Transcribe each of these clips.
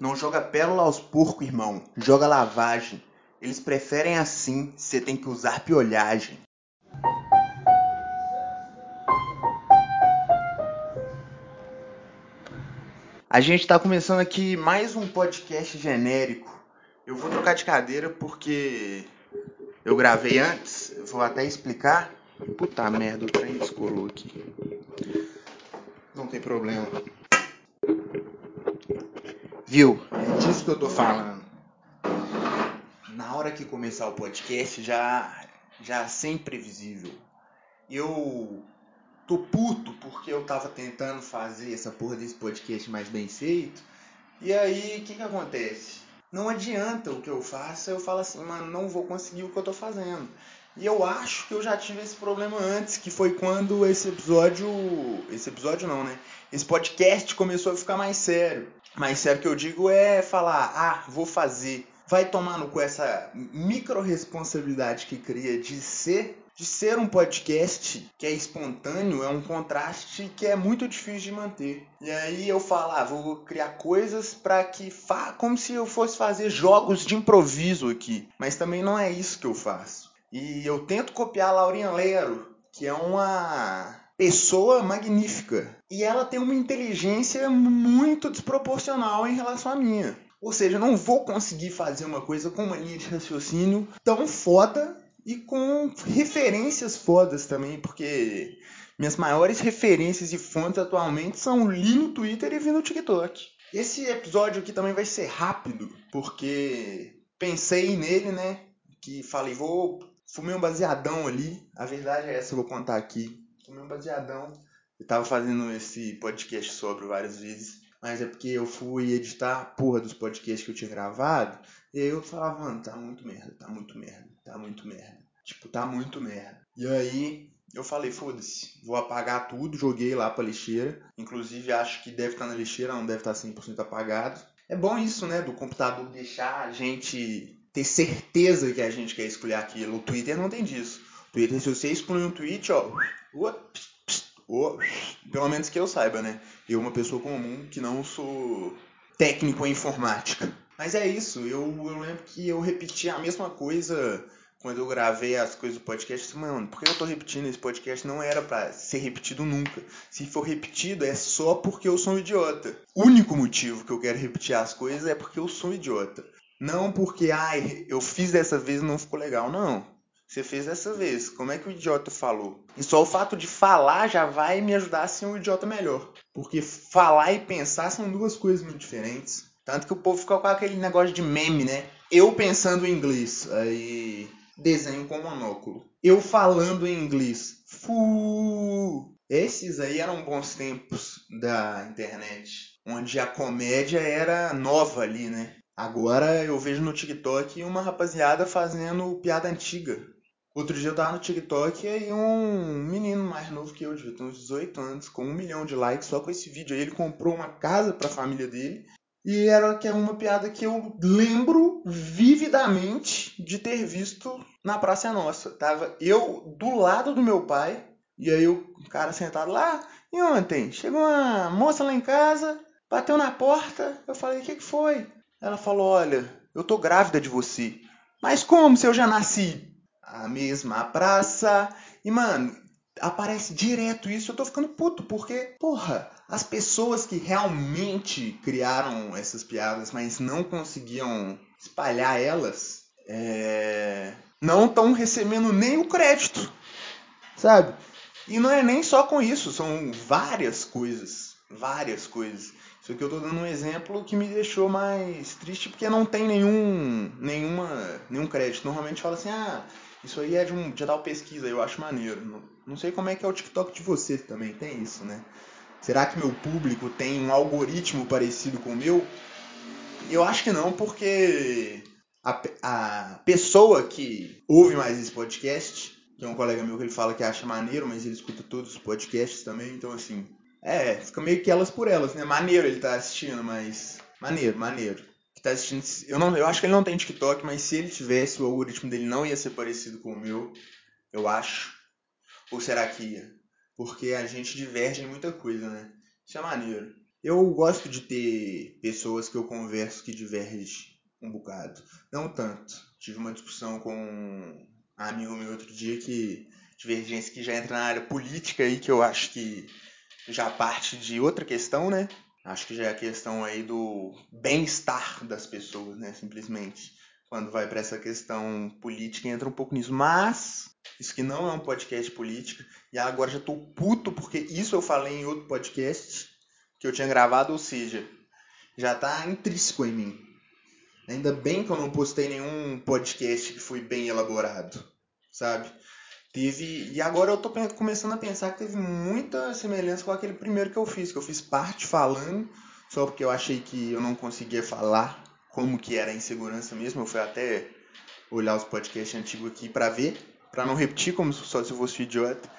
Não joga pérola aos porcos, irmão. Joga lavagem. Eles preferem assim. Você tem que usar piolhagem. A gente está começando aqui mais um podcast genérico. Eu vou trocar de cadeira porque eu gravei antes. Vou até explicar. Puta merda, o trem descolou aqui. Não tem problema. Viu? É disso que eu tô falando. Na hora que começar o podcast já já sem previsível. Eu tô puto porque eu tava tentando fazer essa porra desse podcast mais bem feito. E aí, o que que acontece? Não adianta o que eu faço, eu falo assim, mano, não vou conseguir o que eu tô fazendo. E eu acho que eu já tive esse problema antes, que foi quando esse episódio. Esse episódio não, né? Esse podcast começou a ficar mais sério. Mais sério que eu digo é falar, ah, vou fazer. Vai tomar no cu essa micro responsabilidade que cria de ser de ser um podcast que é espontâneo é um contraste que é muito difícil de manter. E aí eu falo, ah, vou criar coisas para que fa como se eu fosse fazer jogos de improviso aqui, mas também não é isso que eu faço. E eu tento copiar a Laurinha Lero, que é uma pessoa magnífica. E ela tem uma inteligência muito desproporcional em relação à minha. Ou seja, eu não vou conseguir fazer uma coisa com uma linha de raciocínio tão foda e com referências fodas também, porque minhas maiores referências e fontes atualmente são li no Twitter e vi no TikTok. Esse episódio aqui também vai ser rápido, porque pensei nele, né? Que falei, vou fumei um baseadão ali. A verdade é essa, eu vou contar aqui. Fumei um baseadão. Eu tava fazendo esse podcast sobre várias vezes. Mas é porque eu fui editar a porra dos podcasts que eu tinha gravado. E aí eu falava, mano, tá muito merda, tá muito merda, tá muito merda. Tipo, tá muito merda. E aí eu falei, foda-se, vou apagar tudo, joguei lá pra lixeira. Inclusive acho que deve estar tá na lixeira, não deve estar tá 100% apagado. É bom isso, né, do computador deixar a gente ter certeza que a gente quer escolher aquilo. O Twitter não tem disso. Twitter, se você excluir um tweet, ó, pelo menos que eu saiba, né? Eu, uma pessoa comum que não sou técnico em informática. Mas é isso, eu, eu lembro que eu repeti a mesma coisa quando eu gravei as coisas do podcast. Mano, por que eu tô repetindo esse podcast? Não era para ser repetido nunca. Se for repetido, é só porque eu sou um idiota. O único motivo que eu quero repetir as coisas é porque eu sou um idiota. Não porque, ai, eu fiz dessa vez e não ficou legal. Não. Você fez dessa vez. Como é que o idiota falou? E só o fato de falar já vai me ajudar a ser um idiota melhor. Porque falar e pensar são duas coisas muito diferentes. Tanto que o povo fica com aquele negócio de meme, né? Eu pensando em inglês, aí desenho com monóculo. Eu falando em inglês, fu. Esses aí eram bons tempos da internet, onde a comédia era nova ali, né? Agora eu vejo no TikTok uma rapaziada fazendo piada antiga. Outro dia eu tava no TikTok e um menino mais novo que eu, devia ter uns 18 anos, com um milhão de likes só com esse vídeo aí. Ele comprou uma casa pra família dele e era que é uma piada que eu lembro vividamente de ter visto na Praça Nossa. Tava eu do lado do meu pai, e aí o cara sentado lá, e ontem chegou uma moça lá em casa, bateu na porta, eu falei, o que, que foi? Ela falou, olha, eu tô grávida de você. Mas como se eu já nasci? A mesma praça. E, mano, aparece direto isso, eu tô ficando puto, porque, porra, as pessoas que realmente criaram essas piadas, mas não conseguiam espalhar elas, é... não estão recebendo nem o crédito, sabe? E não é nem só com isso, são várias coisas, várias coisas. Isso aqui eu tô dando um exemplo que me deixou mais triste porque não tem nenhum, nenhuma, nenhum crédito. Normalmente fala assim, ah, isso aí é de, um, de tal pesquisa, eu acho maneiro. Não, não sei como é que é o TikTok de você também, tem isso, né? Será que meu público tem um algoritmo parecido com o meu? Eu acho que não, porque a, a pessoa que ouve mais esse podcast, que é um colega meu que ele fala que acha maneiro, mas ele escuta todos os podcasts também, então assim, é, fica meio que elas por elas, né? Maneiro ele tá assistindo, mas. Maneiro, maneiro. Tá assistindo. Eu, não, eu acho que ele não tem TikTok, mas se ele tivesse, o algoritmo dele não ia ser parecido com o meu. Eu acho. Ou será que ia? Porque a gente diverge em muita coisa, né? Isso é maneiro. Eu gosto de ter pessoas que eu converso que divergem um bocado. Não tanto. Tive uma discussão com um amigo meu outro dia que divergência que já entra na área política aí, que eu acho que já parte de outra questão, né? Acho que já é a questão aí do bem-estar das pessoas, né? Simplesmente. Quando vai para essa questão política, entra um pouco nisso. Mas, isso que não é um podcast política. E agora já tô puto, porque isso eu falei em outro podcast que eu tinha gravado, ou seja, já tá intrínseco em mim. Ainda bem que eu não postei nenhum podcast que foi bem elaborado, sabe? Teve. E agora eu tô começando a pensar que teve muita semelhança com aquele primeiro que eu fiz, que eu fiz parte falando, só porque eu achei que eu não conseguia falar como que era a insegurança mesmo. Eu fui até olhar os podcasts antigos aqui para ver, para não repetir como só se eu fosse idiota.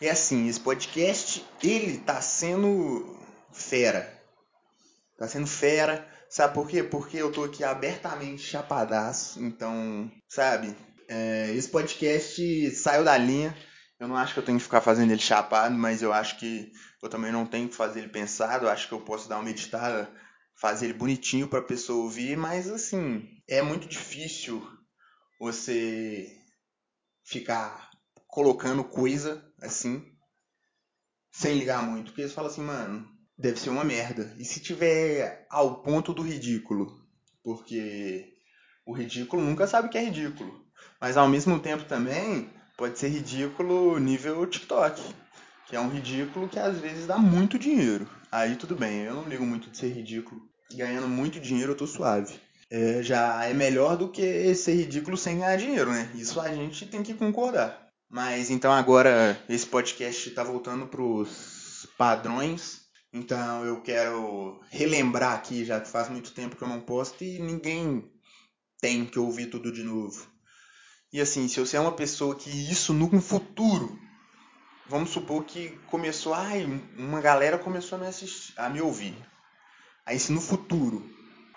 É assim, esse podcast, ele tá sendo fera. Tá sendo fera. Sabe por quê? Porque eu tô aqui abertamente chapadaço. Então, sabe? É, esse podcast saiu da linha. Eu não acho que eu tenho que ficar fazendo ele chapado, mas eu acho que eu também não tenho que fazer ele pensado. Eu acho que eu posso dar uma meditada, fazer ele bonitinho para a pessoa ouvir, mas assim, é muito difícil você ficar colocando coisa assim sem ligar muito, porque você fala assim, mano, deve ser uma merda. E se tiver ao ponto do ridículo, porque o ridículo nunca sabe que é ridículo. Mas ao mesmo tempo também pode ser ridículo nível TikTok, que é um ridículo que às vezes dá muito dinheiro. Aí tudo bem, eu não ligo muito de ser ridículo. Ganhando muito dinheiro eu tô suave. É, já é melhor do que ser ridículo sem ganhar dinheiro, né? Isso a gente tem que concordar. Mas então agora esse podcast está voltando para os padrões. Então eu quero relembrar aqui, já que faz muito tempo que eu não posto e ninguém tem que ouvir tudo de novo. E assim, se você é uma pessoa que isso no futuro, vamos supor que começou, ai, uma galera começou a me assistir, a me ouvir. Aí se no futuro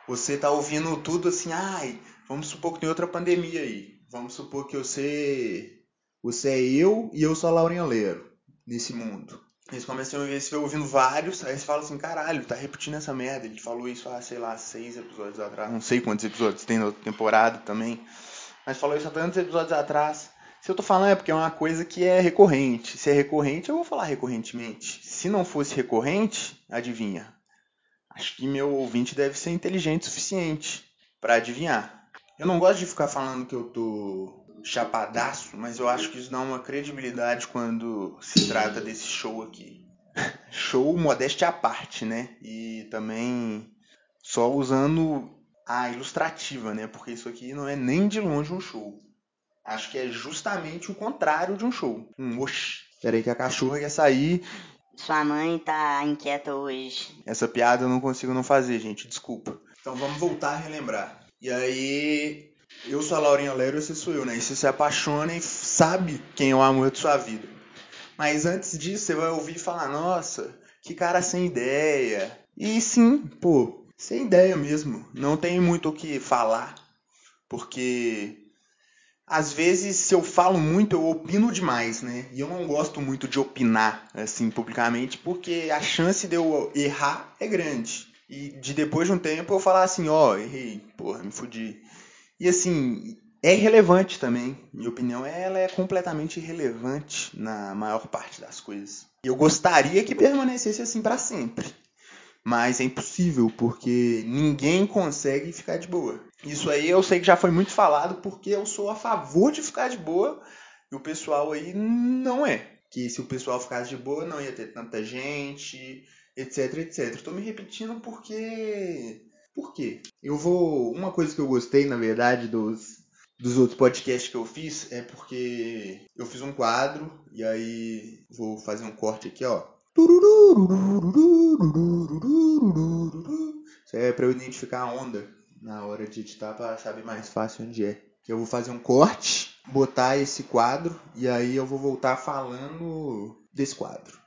você tá ouvindo tudo assim, ai, vamos supor que tem outra pandemia aí. Vamos supor que você você é eu e eu sou a Laurinha Leiro nesse mundo. Eles começam a ver, você ouvindo vários, aí você fala assim, caralho, tá repetindo essa merda. Ele falou isso há, sei lá, seis episódios atrás. Não sei quantos episódios tem na outra temporada também mas falou isso há tantos episódios atrás. Se eu tô falando é porque é uma coisa que é recorrente. Se é recorrente, eu vou falar recorrentemente. Se não fosse recorrente, adivinha? Acho que meu ouvinte deve ser inteligente o suficiente para adivinhar. Eu não gosto de ficar falando que eu tô chapadaço, mas eu acho que isso dá uma credibilidade quando se trata desse show aqui. show modéstia à parte, né? E também só usando a ilustrativa, né? Porque isso aqui não é nem de longe um show. Acho que é justamente o contrário de um show. Um oxi. Peraí que a cachorra quer sair. Sua mãe tá inquieta hoje. Essa piada eu não consigo não fazer, gente. Desculpa. Então vamos voltar a relembrar. E aí, eu sou a Laurinha Lero e você sou eu, né? E você se apaixona e sabe quem é o amor de sua vida. Mas antes disso, você vai ouvir falar: nossa, que cara sem ideia. E sim, pô, sem ideia mesmo. Não tem muito o que falar, porque às vezes se eu falo muito eu opino demais, né? E eu não gosto muito de opinar assim publicamente, porque a chance de eu errar é grande. E de depois de um tempo eu falar assim, ó, oh, errei, porra, me fudi. E assim, é irrelevante também. Minha opinião ela é completamente irrelevante na maior parte das coisas. Eu gostaria que permanecesse assim para sempre. Mas é impossível, porque ninguém consegue ficar de boa. Isso aí eu sei que já foi muito falado, porque eu sou a favor de ficar de boa e o pessoal aí não é. Que se o pessoal ficasse de boa, não ia ter tanta gente, etc, etc. Estou me repetindo porque. Por quê? Eu vou. Uma coisa que eu gostei, na verdade, dos, dos outros podcasts que eu fiz é porque eu fiz um quadro e aí vou fazer um corte aqui, ó. Isso é para eu identificar a onda na hora de editar para saber mais fácil onde é. Eu vou fazer um corte, botar esse quadro e aí eu vou voltar falando desse quadro.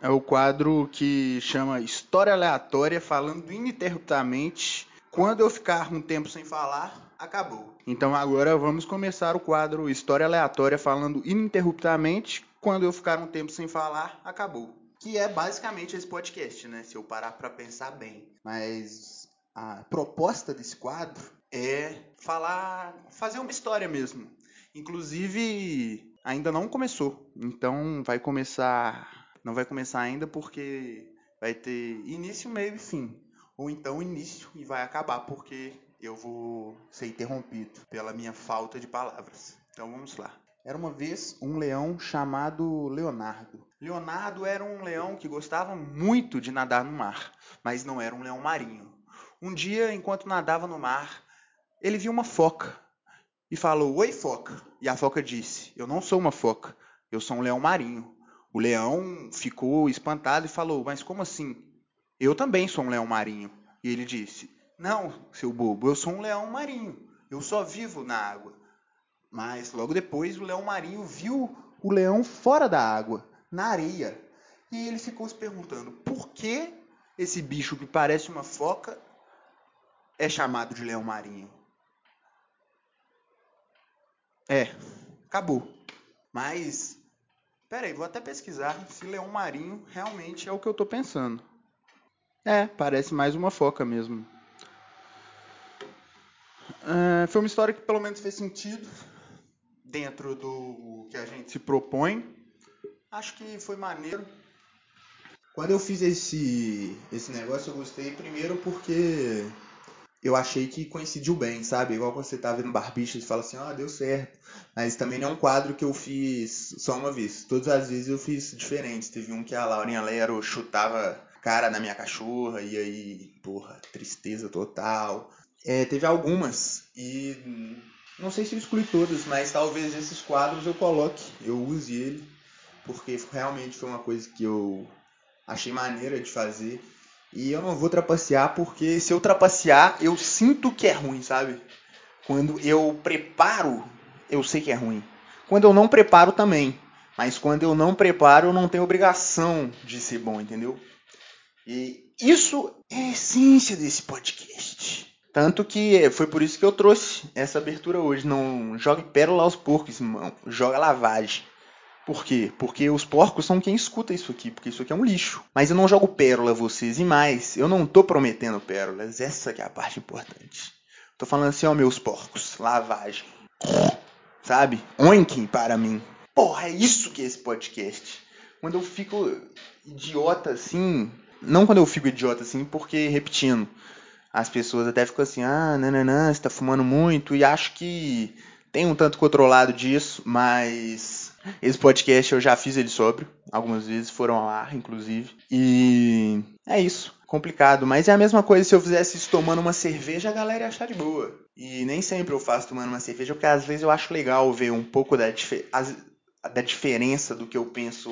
É o quadro que chama História Aleatória, falando ininterruptamente Quando eu ficar um tempo sem falar, acabou. Então agora vamos começar o quadro História Aleatória falando ininterruptamente. Quando eu ficar um tempo sem falar, acabou. Que é basicamente esse podcast, né? Se eu parar para pensar bem. Mas a proposta desse quadro é falar, fazer uma história mesmo. Inclusive, ainda não começou. Então vai começar, não vai começar ainda porque vai ter início, meio e fim ou então início e vai acabar porque eu vou ser interrompido pela minha falta de palavras. Então vamos lá. Era uma vez um leão chamado Leonardo. Leonardo era um leão que gostava muito de nadar no mar, mas não era um leão marinho. Um dia, enquanto nadava no mar, ele viu uma foca e falou: Oi, foca. E a foca disse: Eu não sou uma foca, eu sou um leão marinho. O leão ficou espantado e falou: Mas como assim? Eu também sou um leão marinho. E ele disse: Não, seu bobo, eu sou um leão marinho. Eu só vivo na água. Mas logo depois o leão marinho viu o leão fora da água, na areia. E ele ficou se perguntando: por que esse bicho que parece uma foca é chamado de leão marinho? É, acabou. Mas, peraí, vou até pesquisar se leão marinho realmente é o que eu estou pensando. É, parece mais uma foca mesmo. É, foi uma história que pelo menos fez sentido dentro do que a gente se propõe. Acho que foi maneiro. Quando eu fiz esse, esse negócio, eu gostei primeiro porque eu achei que coincidiu bem, sabe? Igual quando você tá vendo barbicha e fala assim, ah, deu certo. Mas também não é um quadro que eu fiz só uma vez. Todas as vezes eu fiz diferentes. Teve um que a Laurinha Lero chutava cara na minha cachorra, e aí, porra, tristeza total. É, teve algumas, e não sei se eu excluí todas, mas talvez esses quadros eu coloque, eu use ele, porque realmente foi uma coisa que eu achei maneira de fazer. E eu não vou trapacear, porque se eu trapacear, eu sinto que é ruim, sabe? Quando eu preparo, eu sei que é ruim. Quando eu não preparo também. Mas quando eu não preparo, eu não tenho obrigação de ser bom, entendeu? E isso é a essência desse podcast. Tanto que foi por isso que eu trouxe essa abertura hoje. Não jogue pérola aos porcos, irmão. Joga lavagem. Por quê? Porque os porcos são quem escuta isso aqui, porque isso aqui é um lixo. Mas eu não jogo pérola a vocês, e mais, eu não tô prometendo pérolas, essa que é a parte importante. Tô falando assim, ó, meus porcos, lavagem. Sabe? Oinking para mim. Porra, é isso que é esse podcast. Quando eu fico idiota assim, não quando eu fico idiota assim, porque, repetindo, as pessoas até ficam assim, ah, nananã, você tá fumando muito, e acho que tem um tanto controlado disso, mas esse podcast eu já fiz ele sóbrio, algumas vezes foram ao ar, inclusive, e é isso, complicado, mas é a mesma coisa se eu fizesse isso tomando uma cerveja, a galera ia achar de boa. E nem sempre eu faço tomando uma cerveja, porque às vezes eu acho legal ver um pouco da, dif da diferença do que eu penso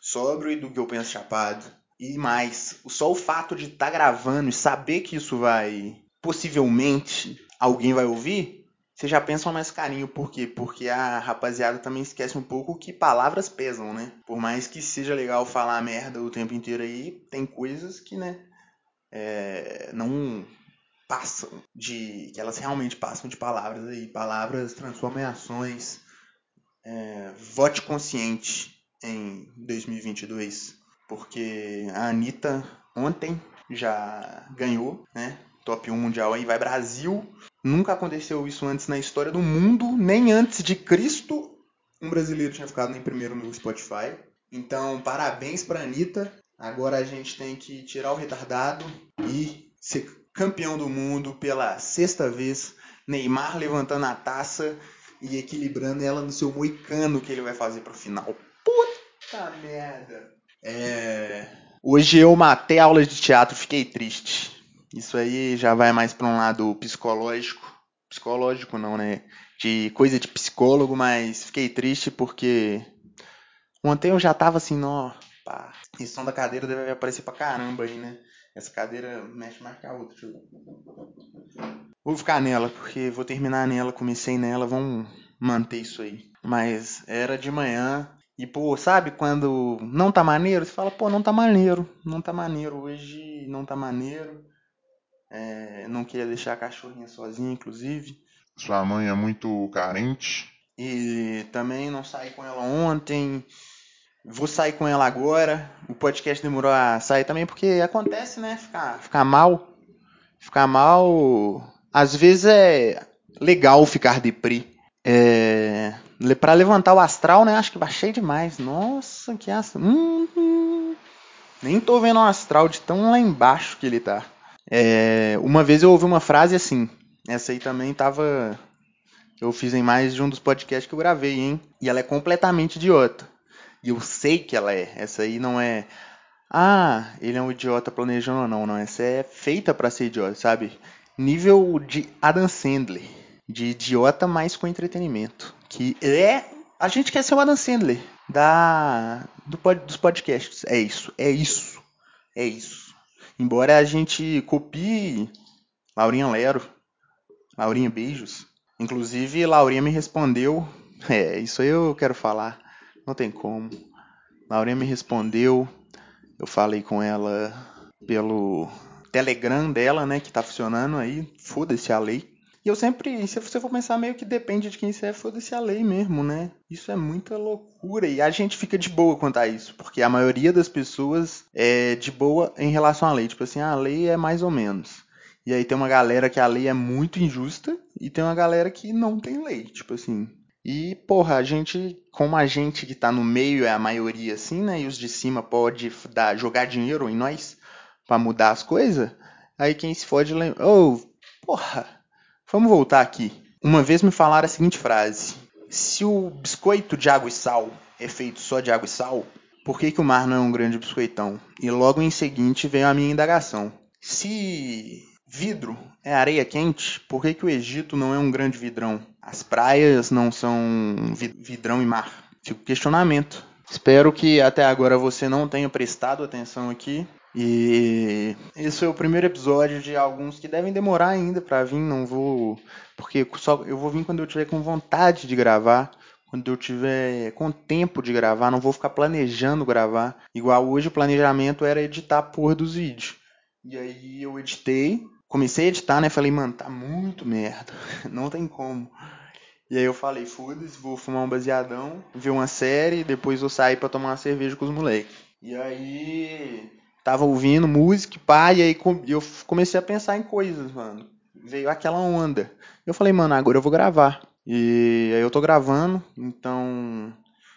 sóbrio e do que eu penso chapado. E mais, só o fato de estar tá gravando e saber que isso vai, possivelmente, alguém vai ouvir, você já pensa mais carinho. Por quê? Porque a rapaziada também esquece um pouco que palavras pesam, né? Por mais que seja legal falar merda o tempo inteiro aí, tem coisas que, né, é, não passam de. que elas realmente passam de palavras aí. Palavras transformam em ações. É, vote consciente em 2022 porque a Anitta ontem já ganhou, né? Top 1 mundial aí, vai Brasil. Nunca aconteceu isso antes na história do mundo, nem antes de Cristo um brasileiro tinha ficado em primeiro no Spotify. Então, parabéns pra Anitta. Agora a gente tem que tirar o retardado e ser campeão do mundo pela sexta vez. Neymar levantando a taça e equilibrando ela no seu moicano que ele vai fazer pro final. Puta merda! É... Hoje eu matei aulas de teatro, fiquei triste. Isso aí já vai mais para um lado psicológico. Psicológico não, né? De coisa de psicólogo, mas fiquei triste porque ontem eu já tava assim, ó, pá, som da cadeira deve aparecer pra caramba aí, né? Essa cadeira mexe mais que a outra. Vou ficar nela, porque vou terminar nela, comecei nela, vamos manter isso aí. Mas era de manhã, e, pô, sabe quando não tá maneiro? Você fala, pô, não tá maneiro, não tá maneiro, hoje não tá maneiro. É, não queria deixar a cachorrinha sozinha, inclusive. Sua mãe é muito carente. E também não saí com ela ontem. Vou sair com ela agora. O podcast demorou a sair também porque acontece, né? Ficar, ficar mal. Ficar mal. Às vezes é legal ficar deprê. É, para levantar o astral, né? Acho que baixei demais. Nossa, que astral. Hum, hum. Nem tô vendo o astral de tão lá embaixo que ele tá. É, uma vez eu ouvi uma frase assim. Essa aí também tava. Eu fiz em mais de um dos podcasts que eu gravei, hein? E ela é completamente idiota. E eu sei que ela é. Essa aí não é. Ah, ele é um idiota planejando ou não. Não, essa é feita para ser idiota, sabe? Nível de Adam Sandler. De idiota, mais com entretenimento. Que é. A gente quer ser o Adam Sandler da, do, dos podcasts. É isso, é isso, é isso. Embora a gente copie Laurinha Lero, Laurinha Beijos. Inclusive, Laurinha me respondeu. É, isso aí eu quero falar. Não tem como. Laurinha me respondeu. Eu falei com ela pelo Telegram dela, né, que tá funcionando aí. Foda-se a lei. E eu sempre, se você for pensar, meio que depende de quem você é, foda-se a lei mesmo, né? Isso é muita loucura. E a gente fica de boa quanto a isso, porque a maioria das pessoas é de boa em relação à lei. Tipo assim, ah, a lei é mais ou menos. E aí tem uma galera que a lei é muito injusta e tem uma galera que não tem lei, tipo assim. E, porra, a gente, como a gente que tá no meio é a maioria assim, né? E os de cima pode dar, jogar dinheiro em nós para mudar as coisas. Aí quem se fode lembra, ô, oh, porra, vamos voltar aqui. Uma vez me falaram a seguinte frase: Se o biscoito de água e sal é feito só de água e sal, por que, que o mar não é um grande biscoitão? E logo em seguinte veio a minha indagação. Se Vidro é areia quente? Por que, que o Egito não é um grande vidrão? As praias não são vidrão e mar? Fica o questionamento. Espero que até agora você não tenha prestado atenção aqui. E esse é o primeiro episódio de alguns que devem demorar ainda para vir. Não vou. Porque só eu vou vir quando eu tiver com vontade de gravar. Quando eu tiver com tempo de gravar, não vou ficar planejando gravar. Igual hoje o planejamento era editar a porra dos vídeos. E aí eu editei, comecei a editar, né? Falei, mano, tá muito merda. Não tem como. E aí eu falei, foda-se, vou fumar um baseadão, ver uma série, depois vou sair pra tomar uma cerveja com os moleques. E aí tava ouvindo música, pá, e aí eu comecei a pensar em coisas, mano. Veio aquela onda. Eu falei, mano, agora eu vou gravar. E aí eu tô gravando, então.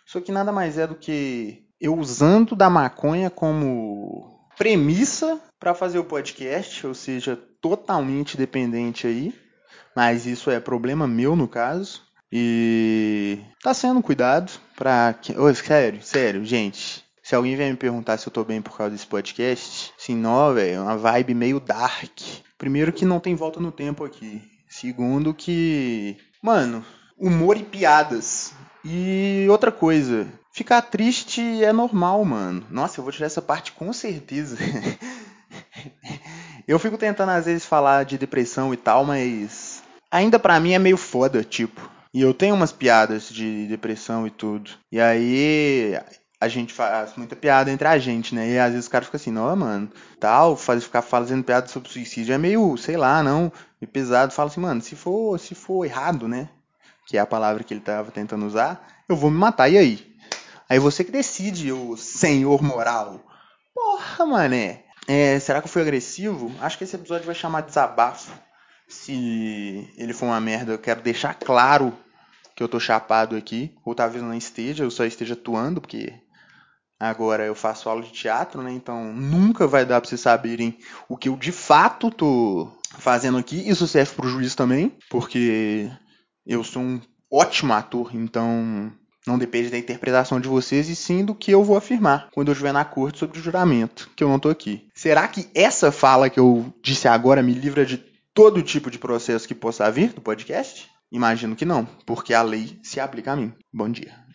Isso aqui nada mais é do que eu usando da maconha como premissa para fazer o podcast, ou seja, totalmente dependente aí. Mas isso é problema meu no caso. E tá sendo cuidado pra. Oh, sério, sério, gente. Se alguém vier me perguntar se eu tô bem por causa desse podcast, sim, não, velho, é uma vibe meio dark. Primeiro que não tem volta no tempo aqui. Segundo que, mano, humor e piadas. E outra coisa, ficar triste é normal, mano. Nossa, eu vou tirar essa parte com certeza. Eu fico tentando às vezes falar de depressão e tal, mas ainda para mim é meio foda, tipo. E eu tenho umas piadas de depressão e tudo. E aí a gente faz muita piada entre a gente, né? E às vezes os caras ficam assim, não, mano, tal, faz, ficar fazendo piada sobre suicídio é meio, sei lá, não, meio pesado. Fala assim, mano, se for, se for errado, né? Que é a palavra que ele tava tentando usar, eu vou me matar, e aí? Aí você que decide, o senhor moral. Porra, mané. É, será que eu fui agressivo? Acho que esse episódio vai chamar desabafo. Se ele for uma merda, eu quero deixar claro que eu tô chapado aqui. Ou talvez não esteja, eu só esteja atuando, porque agora eu faço aula de teatro, né? Então nunca vai dar pra vocês saberem o que eu de fato tô fazendo aqui. Isso serve pro juiz também, porque eu sou um ótimo ator, então não depende da interpretação de vocês e sim do que eu vou afirmar quando eu estiver na corte sobre o juramento, que eu não estou aqui. Será que essa fala que eu disse agora me livra de todo tipo de processo que possa vir do podcast? Imagino que não, porque a lei se aplica a mim. Bom dia.